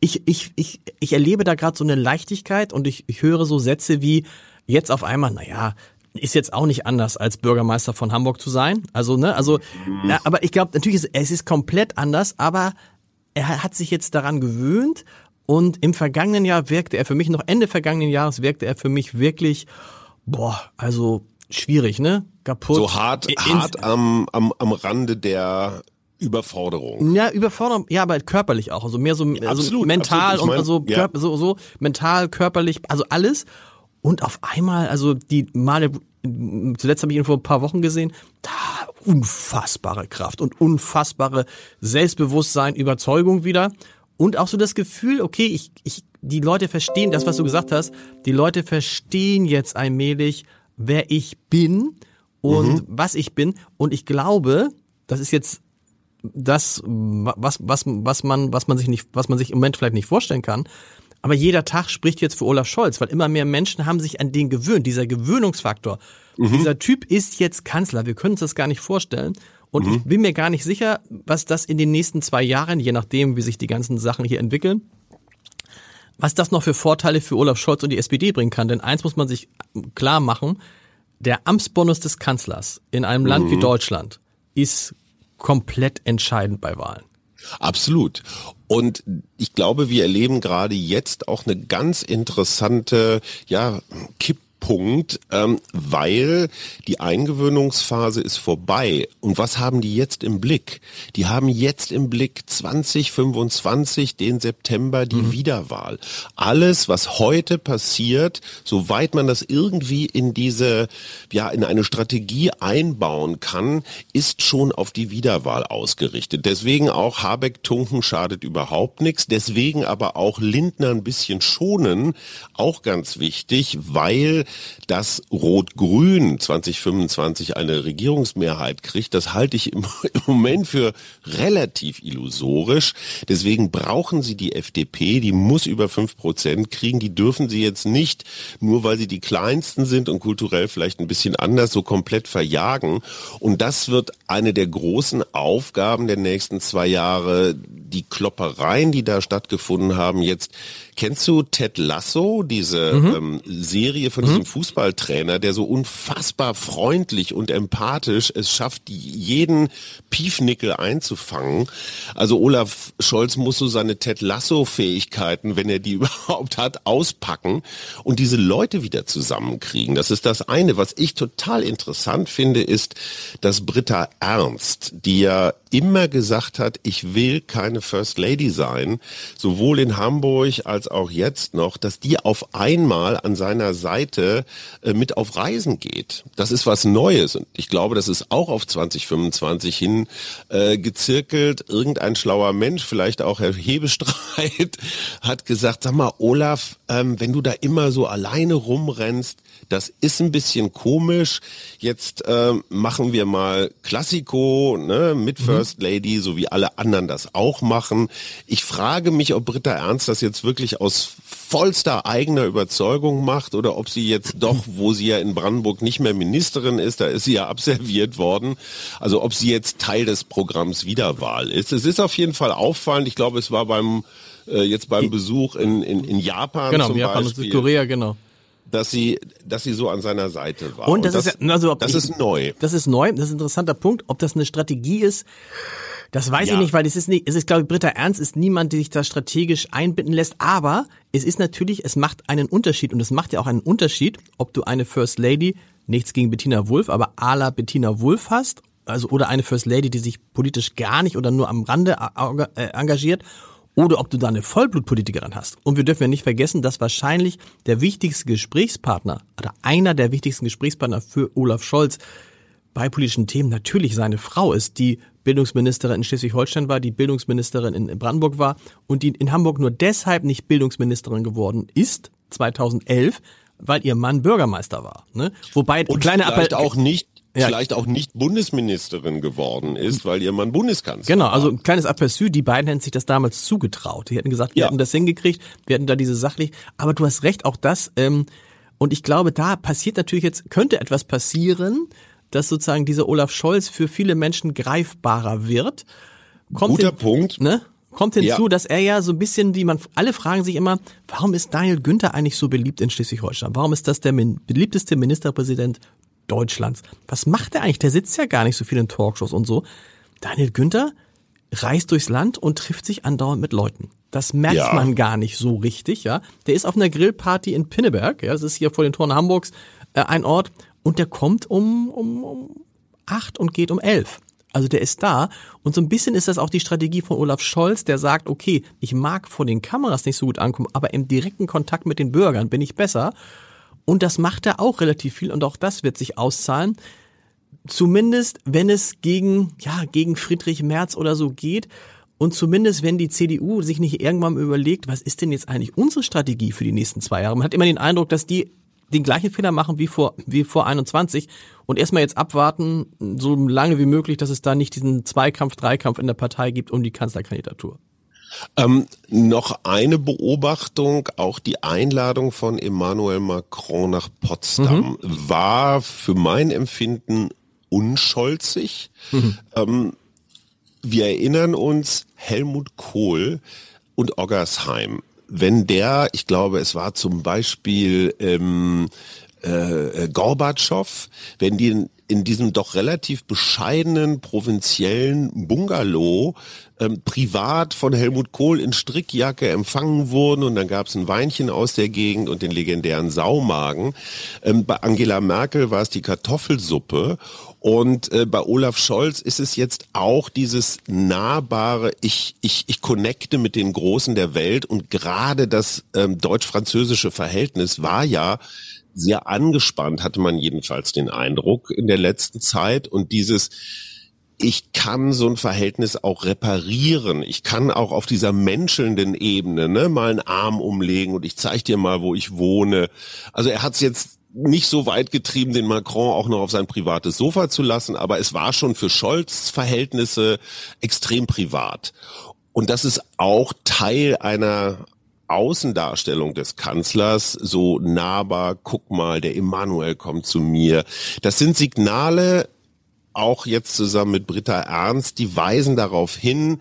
ich, ich, ich, ich erlebe da gerade so eine Leichtigkeit und ich, ich höre so Sätze wie, jetzt auf einmal, naja, ist jetzt auch nicht anders als Bürgermeister von Hamburg zu sein. Also, ne, also, ja, aber ich glaube, natürlich ist es ist komplett anders, aber er hat sich jetzt daran gewöhnt und im vergangenen Jahr wirkte er für mich, noch Ende vergangenen Jahres wirkte er für mich wirklich, boah, also schwierig, ne? Kaputt. So hart, hart am, am, am Rande der Überforderung. Ja, Überforderung, ja, aber körperlich auch, also mehr so ja, also absolut, mental absolut. und mein, also ja. so, so mental, körperlich, also alles. Und auf einmal, also die Male, zuletzt habe ich ihn vor ein paar Wochen gesehen, da unfassbare Kraft und unfassbare Selbstbewusstsein, Überzeugung wieder. Und auch so das Gefühl, okay, ich, ich, die Leute verstehen das, was du gesagt hast. Die Leute verstehen jetzt allmählich, wer ich bin und mhm. was ich bin. Und ich glaube, das ist jetzt das, was, was, was man, was man sich nicht, was man sich im Moment vielleicht nicht vorstellen kann. Aber jeder Tag spricht jetzt für Olaf Scholz, weil immer mehr Menschen haben sich an den gewöhnt. Dieser Gewöhnungsfaktor. Mhm. Dieser Typ ist jetzt Kanzler. Wir können uns das gar nicht vorstellen. Und mhm. ich bin mir gar nicht sicher, was das in den nächsten zwei Jahren, je nachdem, wie sich die ganzen Sachen hier entwickeln, was das noch für Vorteile für Olaf Scholz und die SPD bringen kann. Denn eins muss man sich klar machen, der Amtsbonus des Kanzlers in einem mhm. Land wie mhm. Deutschland ist komplett entscheidend bei Wahlen. Absolut. Und ich glaube, wir erleben gerade jetzt auch eine ganz interessante, ja, Kipp Punkt, ähm, weil die Eingewöhnungsphase ist vorbei. Und was haben die jetzt im Blick? Die haben jetzt im Blick 2025, den September, die mhm. Wiederwahl. Alles, was heute passiert, soweit man das irgendwie in diese, ja, in eine Strategie einbauen kann, ist schon auf die Wiederwahl ausgerichtet. Deswegen auch Habeck-Tunken schadet überhaupt nichts. Deswegen aber auch Lindner ein bisschen schonen, auch ganz wichtig, weil dass Rot-Grün 2025 eine Regierungsmehrheit kriegt, das halte ich im, Moment für relativ illusorisch. Deswegen brauchen sie die FDP, die muss über fünf Prozent kriegen. Die dürfen sie jetzt nicht, nur weil sie die kleinsten sind und kulturell vielleicht ein bisschen anders, so komplett verjagen. Und das wird eine der großen Aufgaben der nächsten zwei Jahre. Die Kloppereien, die da stattgefunden haben, jetzt Kennst du Ted Lasso, diese mhm. ähm, Serie von mhm. diesem Fußballtrainer, der so unfassbar freundlich und empathisch es schafft, jeden Piefnickel einzufangen? Also Olaf Scholz muss so seine Ted Lasso-Fähigkeiten, wenn er die überhaupt hat, auspacken und diese Leute wieder zusammenkriegen. Das ist das eine. Was ich total interessant finde, ist, dass Britta Ernst, die ja immer gesagt hat, ich will keine First Lady sein, sowohl in Hamburg als auch jetzt noch, dass die auf einmal an seiner Seite äh, mit auf Reisen geht. Das ist was Neues und ich glaube, das ist auch auf 2025 hin äh, gezirkelt. Irgendein schlauer Mensch, vielleicht auch Herr Hebestreit, hat gesagt, sag mal, Olaf, ähm, wenn du da immer so alleine rumrennst, das ist ein bisschen komisch. Jetzt äh, machen wir mal Klassiko ne, mit mhm. First Lady, so wie alle anderen das auch machen. Ich frage mich, ob Britta Ernst das jetzt wirklich aus vollster eigener Überzeugung macht oder ob sie jetzt doch, wo sie ja in Brandenburg nicht mehr Ministerin ist, da ist sie ja abserviert worden, also ob sie jetzt Teil des Programms Wiederwahl ist. Es ist auf jeden Fall auffallend. Ich glaube, es war beim äh, jetzt beim Besuch in, in, in Japan genau, zum Japan Beispiel. und Südkorea, genau dass sie, dass sie so an seiner Seite war. Und das, und das ist, also das ich, ist neu. Das ist neu. Das ist ein interessanter Punkt. Ob das eine Strategie ist, das weiß ja. ich nicht, weil es ist nicht, es ist, glaube ich, Britta Ernst ist niemand, der sich da strategisch einbinden lässt. Aber es ist natürlich, es macht einen Unterschied und es macht ja auch einen Unterschied, ob du eine First Lady, nichts gegen Bettina Wulff, aber à la Bettina Wulff hast, also oder eine First Lady, die sich politisch gar nicht oder nur am Rande äh, engagiert oder ob du da eine Vollblutpolitikerin hast. Und wir dürfen ja nicht vergessen, dass wahrscheinlich der wichtigste Gesprächspartner oder einer der wichtigsten Gesprächspartner für Olaf Scholz bei politischen Themen natürlich seine Frau ist, die Bildungsministerin in Schleswig-Holstein war, die Bildungsministerin in Brandenburg war und die in Hamburg nur deshalb nicht Bildungsministerin geworden ist, 2011, weil ihr Mann Bürgermeister war. Ne? Wobei und kleine vielleicht Appell auch nicht ja. vielleicht auch nicht Bundesministerin geworden ist, weil ihr Mann Bundeskanzler Genau, also ein kleines Aperçu, die beiden hätten sich das damals zugetraut. Die hätten gesagt, wir ja. hätten das hingekriegt, wir hätten da diese sachlich, aber du hast recht, auch das, ähm, und ich glaube, da passiert natürlich jetzt, könnte etwas passieren, dass sozusagen dieser Olaf Scholz für viele Menschen greifbarer wird. Kommt Guter hin, Punkt. Ne? Kommt hinzu, ja. dass er ja so ein bisschen, die man, alle fragen sich immer, warum ist Daniel Günther eigentlich so beliebt in Schleswig-Holstein? Warum ist das der beliebteste Ministerpräsident Deutschlands? Was macht er eigentlich? Der sitzt ja gar nicht so viel in Talkshows und so. Daniel Günther reist durchs Land und trifft sich andauernd mit Leuten. Das merkt ja. man gar nicht so richtig, ja. Der ist auf einer Grillparty in Pinneberg, ja, das ist hier vor den Toren Hamburgs äh, ein Ort, und der kommt um, um, um acht und geht um elf. Also der ist da. Und so ein bisschen ist das auch die Strategie von Olaf Scholz, der sagt, okay, ich mag vor den Kameras nicht so gut ankommen, aber im direkten Kontakt mit den Bürgern bin ich besser. Und das macht er auch relativ viel und auch das wird sich auszahlen. Zumindest, wenn es gegen, ja, gegen Friedrich Merz oder so geht. Und zumindest, wenn die CDU sich nicht irgendwann überlegt, was ist denn jetzt eigentlich unsere Strategie für die nächsten zwei Jahre? Man hat immer den Eindruck, dass die den gleichen Fehler machen wie vor, wie vor 21 und erstmal jetzt abwarten, so lange wie möglich, dass es da nicht diesen Zweikampf, Dreikampf in der Partei gibt um die Kanzlerkandidatur. Ähm, noch eine Beobachtung, auch die Einladung von Emmanuel Macron nach Potsdam mhm. war für mein Empfinden unscholzig. Mhm. Ähm, wir erinnern uns, Helmut Kohl und Oggersheim wenn der, ich glaube, es war zum Beispiel ähm, äh, Gorbatschow, wenn die in, diesem doch relativ bescheidenen provinziellen Bungalow ähm, privat von Helmut Kohl in Strickjacke empfangen wurden und dann gab es ein Weinchen aus der Gegend und den legendären Saumagen. Ähm, bei Angela Merkel war es die Kartoffelsuppe und äh, bei Olaf Scholz ist es jetzt auch dieses nahbare, ich, ich, ich connecte mit den Großen der Welt und gerade das ähm, deutsch-französische Verhältnis war ja sehr angespannt, hatte man jedenfalls den Eindruck in der letzten Zeit und dieses ich kann so ein Verhältnis auch reparieren. Ich kann auch auf dieser menschelnden Ebene ne, mal einen Arm umlegen und ich zeige dir mal, wo ich wohne. Also er hat es jetzt nicht so weit getrieben, den Macron auch noch auf sein privates Sofa zu lassen, aber es war schon für Scholz Verhältnisse extrem privat. Und das ist auch Teil einer Außendarstellung des Kanzlers, so nahbar, guck mal, der Emanuel kommt zu mir. Das sind Signale, auch jetzt zusammen mit Britta Ernst, die weisen darauf hin,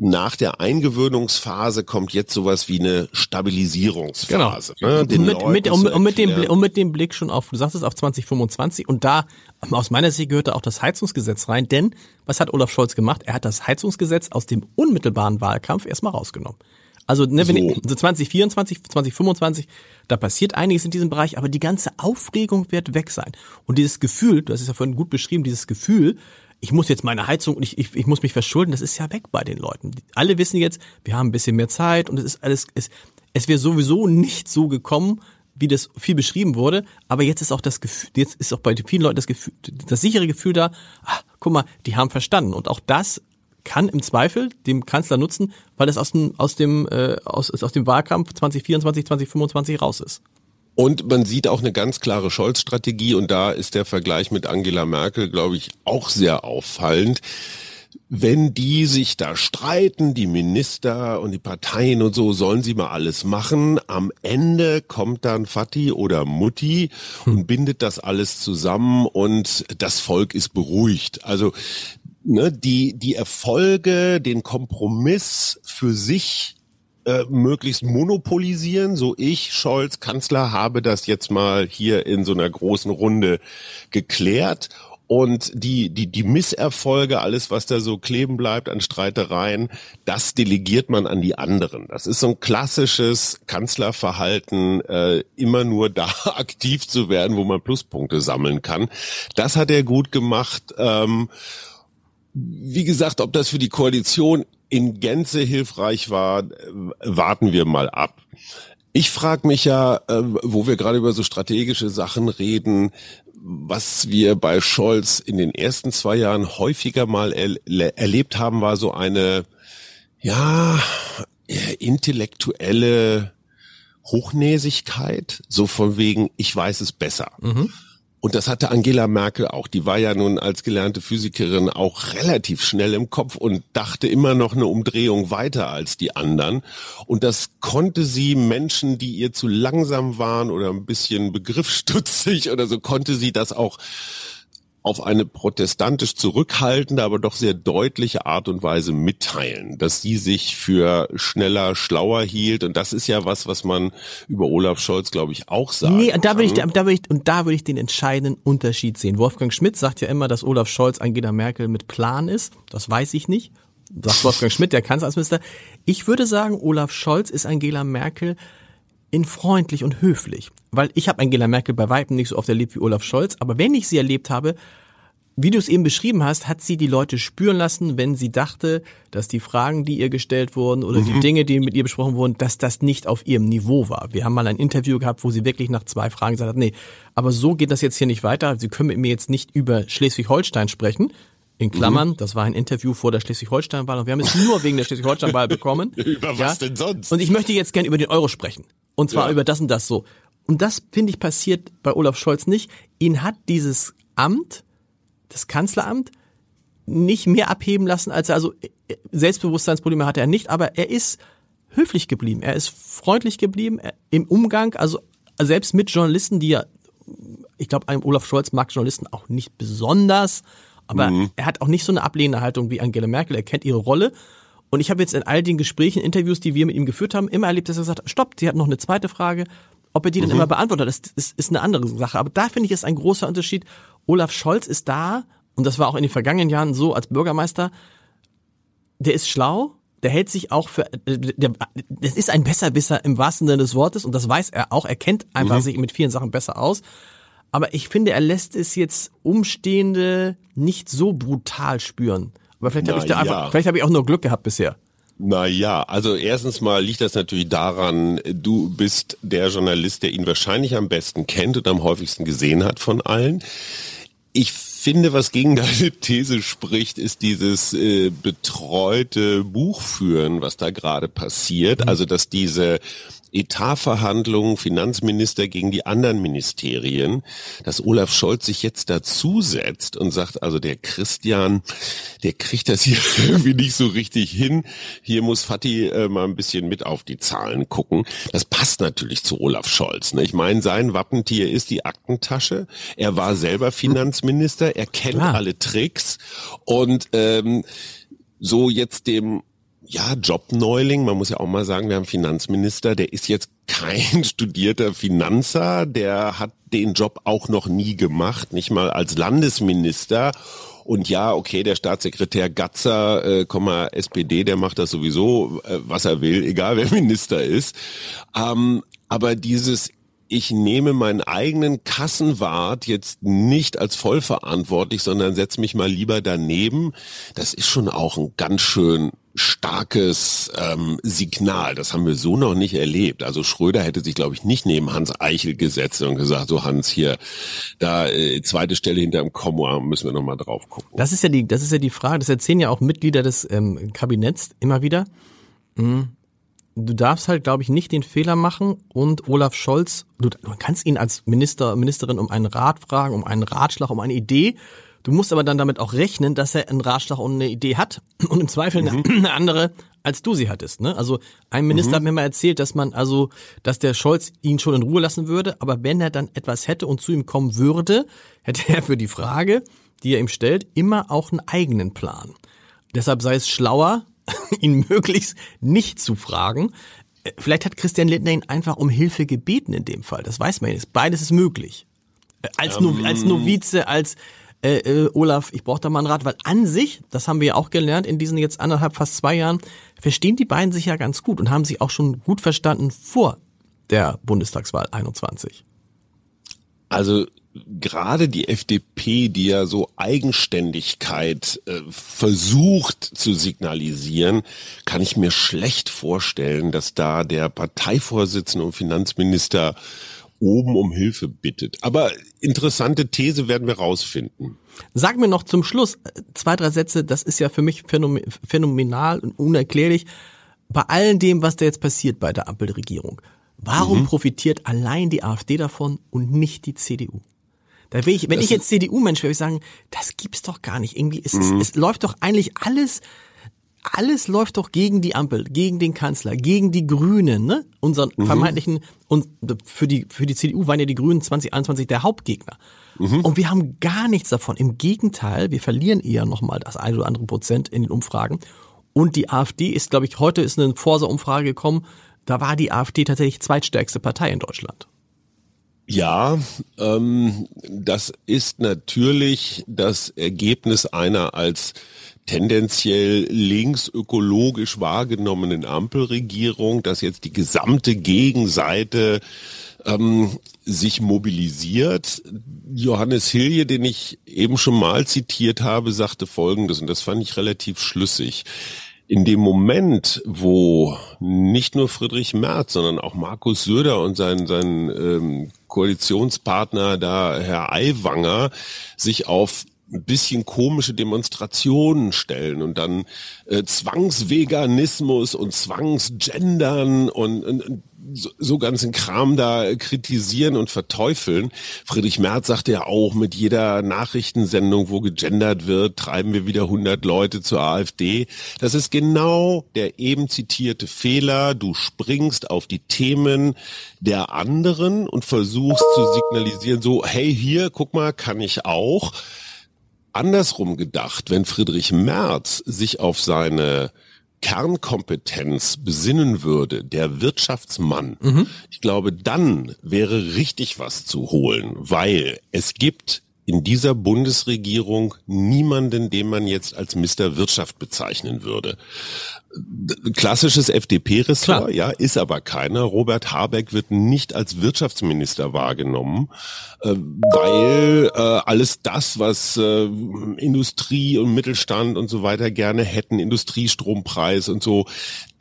nach der Eingewöhnungsphase kommt jetzt sowas wie eine Stabilisierungsphase. Genau. Ne? Den mit, mit, um, um, mit dem, um mit dem Blick schon auf, du sagst es, auf 2025 und da aus meiner Sicht gehört da auch das Heizungsgesetz rein, denn was hat Olaf Scholz gemacht? Er hat das Heizungsgesetz aus dem unmittelbaren Wahlkampf erstmal rausgenommen. Also, ne, wenn so. so 2024, 2025, da passiert einiges in diesem Bereich, aber die ganze Aufregung wird weg sein. Und dieses Gefühl, du hast es ja vorhin gut beschrieben, dieses Gefühl, ich muss jetzt meine Heizung und ich, ich, ich muss mich verschulden, das ist ja weg bei den Leuten. Alle wissen jetzt, wir haben ein bisschen mehr Zeit und es ist alles, es, es wäre sowieso nicht so gekommen, wie das viel beschrieben wurde, aber jetzt ist auch das Gefühl, jetzt ist auch bei vielen Leuten das Gefühl, das sichere Gefühl da, ach, guck mal, die haben verstanden und auch das kann im Zweifel dem Kanzler nutzen, weil es aus dem aus dem äh, aus, aus dem Wahlkampf 2024 2025 raus ist. Und man sieht auch eine ganz klare Scholz-Strategie und da ist der Vergleich mit Angela Merkel, glaube ich, auch sehr auffallend. wenn die sich da streiten, die Minister und die Parteien und so, sollen sie mal alles machen. Am Ende kommt dann Fatih oder Mutti und bindet das alles zusammen und das Volk ist beruhigt. Also ne, die, die Erfolge, den Kompromiss für sich äh, möglichst monopolisieren. So ich, Scholz, Kanzler, habe das jetzt mal hier in so einer großen Runde geklärt. Und die, die, die Misserfolge, alles, was da so kleben bleibt an Streitereien, das delegiert man an die anderen. Das ist so ein klassisches Kanzlerverhalten, äh, immer nur da aktiv zu werden, wo man Pluspunkte sammeln kann. Das hat er gut gemacht. Ähm, wie gesagt, ob das für die Koalition in Gänze hilfreich war, warten wir mal ab. Ich frage mich ja, äh, wo wir gerade über so strategische Sachen reden, was wir bei Scholz in den ersten zwei Jahren häufiger mal er erlebt haben, war so eine, ja, intellektuelle Hochnäsigkeit, so von wegen, ich weiß es besser. Mhm. Und das hatte Angela Merkel auch. Die war ja nun als gelernte Physikerin auch relativ schnell im Kopf und dachte immer noch eine Umdrehung weiter als die anderen. Und das konnte sie Menschen, die ihr zu langsam waren oder ein bisschen begriffsstutzig oder so, konnte sie das auch auf eine protestantisch zurückhaltende, aber doch sehr deutliche Art und Weise mitteilen, dass sie sich für schneller, schlauer hielt. Und das ist ja was, was man über Olaf Scholz, glaube ich, auch sagt. Nee, da würde ich, da würde ich, und da würde ich den entscheidenden Unterschied sehen. Wolfgang Schmidt sagt ja immer, dass Olaf Scholz Angela Merkel mit Plan ist. Das weiß ich nicht. Sagt Wolfgang Schmidt, der Kanzleramtsminister. Ich würde sagen, Olaf Scholz ist Angela Merkel in freundlich und höflich. Weil ich habe Angela Merkel bei Weitem nicht so oft erlebt wie Olaf Scholz, aber wenn ich sie erlebt habe, wie du es eben beschrieben hast, hat sie die Leute spüren lassen, wenn sie dachte, dass die Fragen, die ihr gestellt wurden oder mhm. die Dinge, die mit ihr besprochen wurden, dass das nicht auf ihrem Niveau war. Wir haben mal ein Interview gehabt, wo sie wirklich nach zwei Fragen gesagt hat, nee, aber so geht das jetzt hier nicht weiter. Sie können mit mir jetzt nicht über Schleswig-Holstein sprechen. In Klammern, mhm. das war ein Interview vor der Schleswig-Holstein-Wahl und wir haben es nur wegen der Schleswig-Holstein-Wahl bekommen. über was ja? denn sonst? Und ich möchte jetzt gern über den Euro sprechen. Und zwar ja. über das und das so. Und das, finde ich, passiert bei Olaf Scholz nicht. Ihn hat dieses Amt, das Kanzleramt, nicht mehr abheben lassen, als er, also Selbstbewusstseinsprobleme hatte er nicht, aber er ist höflich geblieben, er ist freundlich geblieben im Umgang, also selbst mit Journalisten, die ja, ich glaube, Olaf Scholz mag Journalisten auch nicht besonders, aber mhm. er hat auch nicht so eine ablehnende Haltung wie Angela Merkel, er kennt ihre Rolle und ich habe jetzt in all den Gesprächen, Interviews, die wir mit ihm geführt haben, immer erlebt, dass er gesagt hat, stopp, sie hat noch eine zweite Frage. Ob er die mhm. dann immer beantwortet, das ist, ist eine andere Sache. Aber da finde ich es ein großer Unterschied. Olaf Scholz ist da, und das war auch in den vergangenen Jahren so als Bürgermeister, der ist schlau, der hält sich auch für, der, das ist ein Besserwisser im wahrsten Sinne des Wortes und das weiß er auch. Er kennt einfach mhm. sich mit vielen Sachen besser aus. Aber ich finde, er lässt es jetzt Umstehende nicht so brutal spüren. Aber vielleicht habe ich da einfach, ja. vielleicht habe ich auch nur Glück gehabt bisher. Naja, also erstens mal liegt das natürlich daran, du bist der Journalist, der ihn wahrscheinlich am besten kennt und am häufigsten gesehen hat von allen. Ich finde, was gegen deine These spricht, ist dieses äh, betreute Buchführen, was da gerade passiert. Mhm. Also, dass diese Etatverhandlungen, Finanzminister gegen die anderen Ministerien, dass Olaf Scholz sich jetzt dazusetzt und sagt, also der Christian, der kriegt das hier irgendwie nicht so richtig hin. Hier muss Fatih äh, mal ein bisschen mit auf die Zahlen gucken. Das passt natürlich zu Olaf Scholz. Ne? Ich meine, sein Wappentier ist die Aktentasche. Er war selber Finanzminister, er kennt Klar. alle Tricks und ähm, so jetzt dem ja, Jobneuling, man muss ja auch mal sagen, wir haben Finanzminister, der ist jetzt kein studierter Finanzer, der hat den Job auch noch nie gemacht, nicht mal als Landesminister. Und ja, okay, der Staatssekretär Gatzer, äh, SPD, der macht das sowieso, äh, was er will, egal wer Minister ist. Ähm, aber dieses ich nehme meinen eigenen Kassenwart jetzt nicht als vollverantwortlich, sondern setze mich mal lieber daneben. Das ist schon auch ein ganz schön starkes ähm, Signal. Das haben wir so noch nicht erlebt. Also Schröder hätte sich, glaube ich, nicht neben Hans Eichel gesetzt und gesagt, so Hans hier, da äh, zweite Stelle hinter dem Komma müssen wir noch mal drauf gucken. Das ist ja die, das ist ja die Frage. Das erzählen ja auch Mitglieder des ähm, Kabinetts immer wieder. Mhm du darfst halt, glaube ich, nicht den Fehler machen und Olaf Scholz, du, du kannst ihn als Minister, Ministerin um einen Rat fragen, um einen Ratschlag, um eine Idee Du musst aber dann damit auch rechnen, dass er einen Ratschlag und eine Idee hat und im Zweifel eine, eine andere, als du sie hattest. Ne? Also ein Minister hat mir mal erzählt, dass man also, dass der Scholz ihn schon in Ruhe lassen würde, aber wenn er dann etwas hätte und zu ihm kommen würde, hätte er für die Frage, die er ihm stellt, immer auch einen eigenen Plan. Deshalb sei es schlauer, ihn möglichst nicht zu fragen. Äh, Vielleicht hat Christian Lindner ihn einfach um Hilfe gebeten in dem Fall. Das weiß man nicht. Beides ist möglich. Äh, Als, no als Novize, als äh, äh, Olaf, ich brauche da mal einen Rat, weil an sich, das haben wir ja auch gelernt in diesen jetzt anderthalb, fast zwei Jahren, verstehen die beiden sich ja ganz gut und haben sich auch schon gut verstanden vor der Bundestagswahl 21. Also gerade die FDP, die ja so Eigenständigkeit äh, versucht zu signalisieren, kann ich mir schlecht vorstellen, dass da der Parteivorsitzende und Finanzminister oben um Hilfe bittet. Aber interessante These werden wir rausfinden. Sag mir noch zum Schluss äh, zwei, drei Sätze, das ist ja für mich phänomenal und unerklärlich. Bei all dem, was da jetzt passiert bei der Ampelregierung, warum mhm. profitiert allein die AfD davon und nicht die CDU? Da will ich, wenn das ich jetzt CDU-Mensch wäre, würde ich sagen, das gibt's doch gar nicht. Irgendwie, es, mhm. es, es läuft doch eigentlich alles, alles läuft doch gegen die Ampel, gegen den Kanzler, gegen die Grünen, ne? Unseren mhm. vermeintlichen, und für die, für die CDU waren ja die Grünen 2021 der Hauptgegner. Mhm. Und wir haben gar nichts davon. Im Gegenteil, wir verlieren eher nochmal das ein oder andere Prozent in den Umfragen. Und die AfD ist, glaube ich, heute ist eine Forsa-Umfrage gekommen, da war die AfD tatsächlich zweitstärkste Partei in Deutschland. Ja, ähm, das ist natürlich das Ergebnis einer als tendenziell linksökologisch wahrgenommenen Ampelregierung, dass jetzt die gesamte Gegenseite ähm, sich mobilisiert. Johannes Hilje, den ich eben schon mal zitiert habe, sagte Folgendes, und das fand ich relativ schlüssig in dem Moment, wo nicht nur Friedrich Merz, sondern auch Markus Söder und sein, sein ähm, Koalitionspartner da, Herr Aiwanger, sich auf ein bisschen komische Demonstrationen stellen und dann äh, Zwangsveganismus und Zwangsgendern und, und, so, so ganzen Kram da kritisieren und verteufeln. Friedrich Merz sagte ja auch, mit jeder Nachrichtensendung, wo gegendert wird, treiben wir wieder 100 Leute zur AfD. Das ist genau der eben zitierte Fehler. Du springst auf die Themen der anderen und versuchst zu signalisieren, so, hey, hier, guck mal, kann ich auch. Andersrum gedacht, wenn Friedrich Merz sich auf seine Kernkompetenz besinnen würde, der Wirtschaftsmann, mhm. ich glaube, dann wäre richtig was zu holen, weil es gibt in dieser Bundesregierung niemanden, den man jetzt als Mr. Wirtschaft bezeichnen würde. Klassisches FDP-Ressort, ja, ist aber keiner. Robert Habeck wird nicht als Wirtschaftsminister wahrgenommen, äh, weil äh, alles das, was äh, Industrie und Mittelstand und so weiter gerne hätten, Industriestrompreis und so,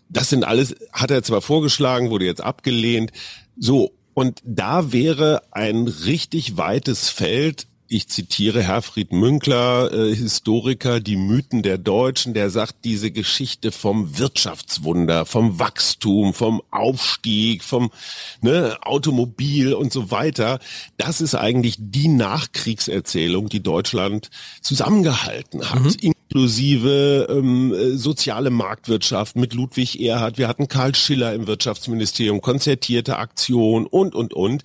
das sind alles, hat er zwar vorgeschlagen, wurde jetzt abgelehnt. So, und da wäre ein richtig weites Feld ich zitiere Herfried Münkler, äh, Historiker, die Mythen der Deutschen, der sagt, diese Geschichte vom Wirtschaftswunder, vom Wachstum, vom Aufstieg, vom ne, Automobil und so weiter, das ist eigentlich die Nachkriegserzählung, die Deutschland zusammengehalten hat. Mhm. Inklusive ähm, äh, soziale Marktwirtschaft mit Ludwig Erhard. Wir hatten Karl Schiller im Wirtschaftsministerium, konzertierte Aktion und, und, und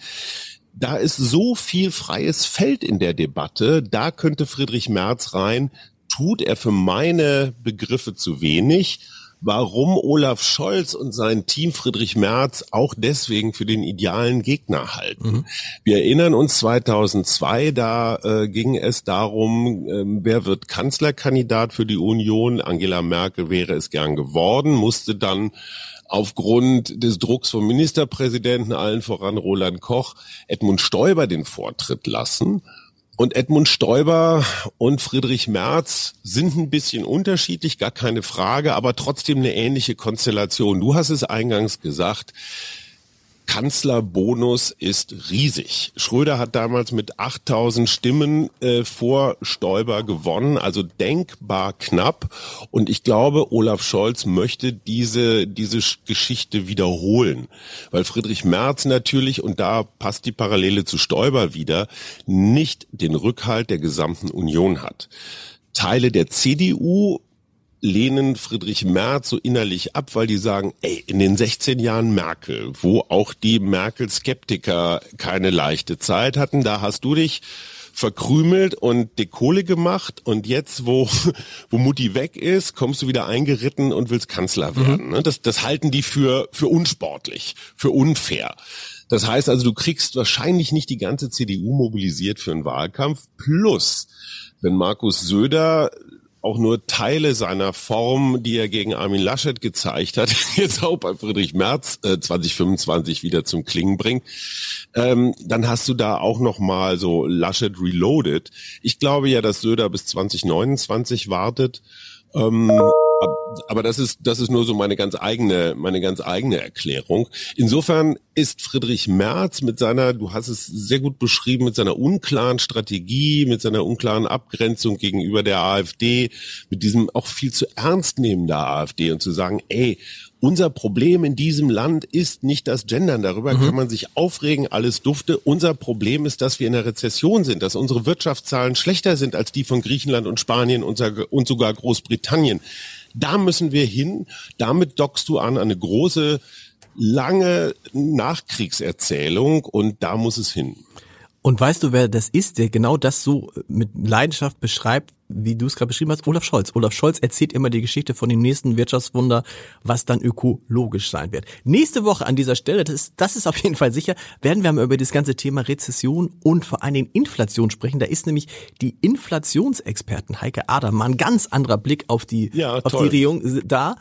da ist so viel freies Feld in der Debatte, da könnte Friedrich Merz rein, tut er für meine Begriffe zu wenig. Warum Olaf Scholz und sein Team Friedrich Merz auch deswegen für den idealen Gegner halten. Mhm. Wir erinnern uns 2002, da äh, ging es darum, äh, wer wird Kanzlerkandidat für die Union. Angela Merkel wäre es gern geworden, musste dann aufgrund des Drucks vom Ministerpräsidenten, allen voran Roland Koch, Edmund Stoiber den Vortritt lassen. Und Edmund Stoiber und Friedrich Merz sind ein bisschen unterschiedlich, gar keine Frage, aber trotzdem eine ähnliche Konstellation. Du hast es eingangs gesagt. Kanzlerbonus ist riesig. Schröder hat damals mit 8000 Stimmen äh, vor Stoiber gewonnen, also denkbar knapp. Und ich glaube, Olaf Scholz möchte diese, diese Geschichte wiederholen. Weil Friedrich Merz natürlich, und da passt die Parallele zu Stoiber wieder, nicht den Rückhalt der gesamten Union hat. Teile der CDU lehnen Friedrich Merz so innerlich ab, weil die sagen, ey, in den 16 Jahren Merkel, wo auch die Merkel-Skeptiker keine leichte Zeit hatten, da hast du dich verkrümelt und die Kohle gemacht und jetzt, wo, wo Mutti weg ist, kommst du wieder eingeritten und willst Kanzler mhm. werden. Mhm. Das, das halten die für, für unsportlich, für unfair. Das heißt also, du kriegst wahrscheinlich nicht die ganze CDU mobilisiert für einen Wahlkampf. Plus, wenn Markus Söder auch nur Teile seiner Form, die er gegen Armin Laschet gezeigt hat, jetzt auch bei Friedrich Merz äh, 2025 wieder zum Klingen bringt, ähm, dann hast du da auch noch mal so Laschet Reloaded. Ich glaube ja, dass Söder bis 2029 wartet. Ähm, aber das ist, das ist nur so meine ganz eigene, meine ganz eigene Erklärung. Insofern ist Friedrich Merz mit seiner, du hast es sehr gut beschrieben, mit seiner unklaren Strategie, mit seiner unklaren Abgrenzung gegenüber der AfD, mit diesem auch viel zu ernst nehmen der AfD und zu sagen, ey, unser Problem in diesem Land ist nicht das Gendern. Darüber mhm. kann man sich aufregen, alles dufte. Unser Problem ist, dass wir in der Rezession sind, dass unsere Wirtschaftszahlen schlechter sind als die von Griechenland und Spanien und sogar Großbritannien. Da müssen wir hin. Damit dockst du an eine große, lange Nachkriegserzählung und da muss es hin. Und weißt du, wer das ist, der genau das so mit Leidenschaft beschreibt, wie du es gerade beschrieben hast? Olaf Scholz. Olaf Scholz erzählt immer die Geschichte von dem nächsten Wirtschaftswunder, was dann ökologisch sein wird. Nächste Woche an dieser Stelle, das ist, das ist auf jeden Fall sicher, werden wir über das ganze Thema Rezession und vor allen Dingen Inflation sprechen. Da ist nämlich die Inflationsexperten Heike Adermann, ganz anderer Blick auf die, ja, auf die Regierung da.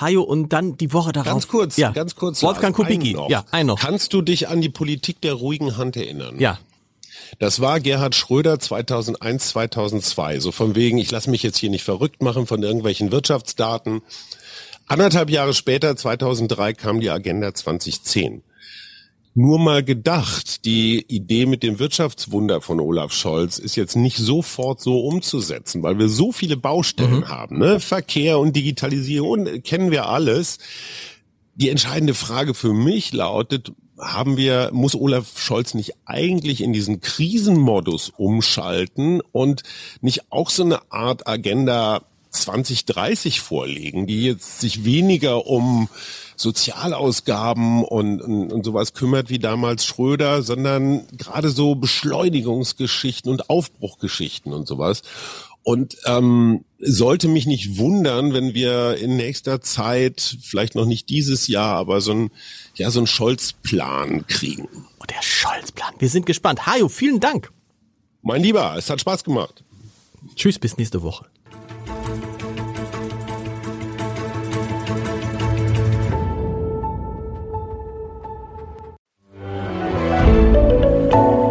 Hajo und dann die Woche darauf. Ganz kurz, ja. ganz kurz. Wolfgang Kubicki. Ja, ein noch. Kannst du dich an die Politik der ruhigen Hand erinnern? Ja. Das war Gerhard Schröder 2001, 2002. So von wegen, ich lasse mich jetzt hier nicht verrückt machen von irgendwelchen Wirtschaftsdaten. Anderthalb Jahre später, 2003, kam die Agenda 2010. Nur mal gedacht, die Idee mit dem Wirtschaftswunder von Olaf Scholz ist jetzt nicht sofort so umzusetzen, weil wir so viele Baustellen mhm. haben. Ne? Verkehr und Digitalisierung kennen wir alles. Die entscheidende Frage für mich lautet, haben wir, muss Olaf Scholz nicht eigentlich in diesen Krisenmodus umschalten und nicht auch so eine Art Agenda 2030 vorlegen, die jetzt sich weniger um Sozialausgaben und, und, und sowas kümmert wie damals Schröder, sondern gerade so Beschleunigungsgeschichten und Aufbruchgeschichten und sowas. Und ähm, sollte mich nicht wundern, wenn wir in nächster Zeit, vielleicht noch nicht dieses Jahr, aber so ein, ja, so ein Scholz-Plan kriegen. Oh, der Scholz-Plan. Wir sind gespannt. Hajo, vielen Dank. Mein Lieber, es hat Spaß gemacht. Tschüss, bis nächste Woche.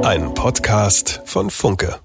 Ein Podcast von Funke.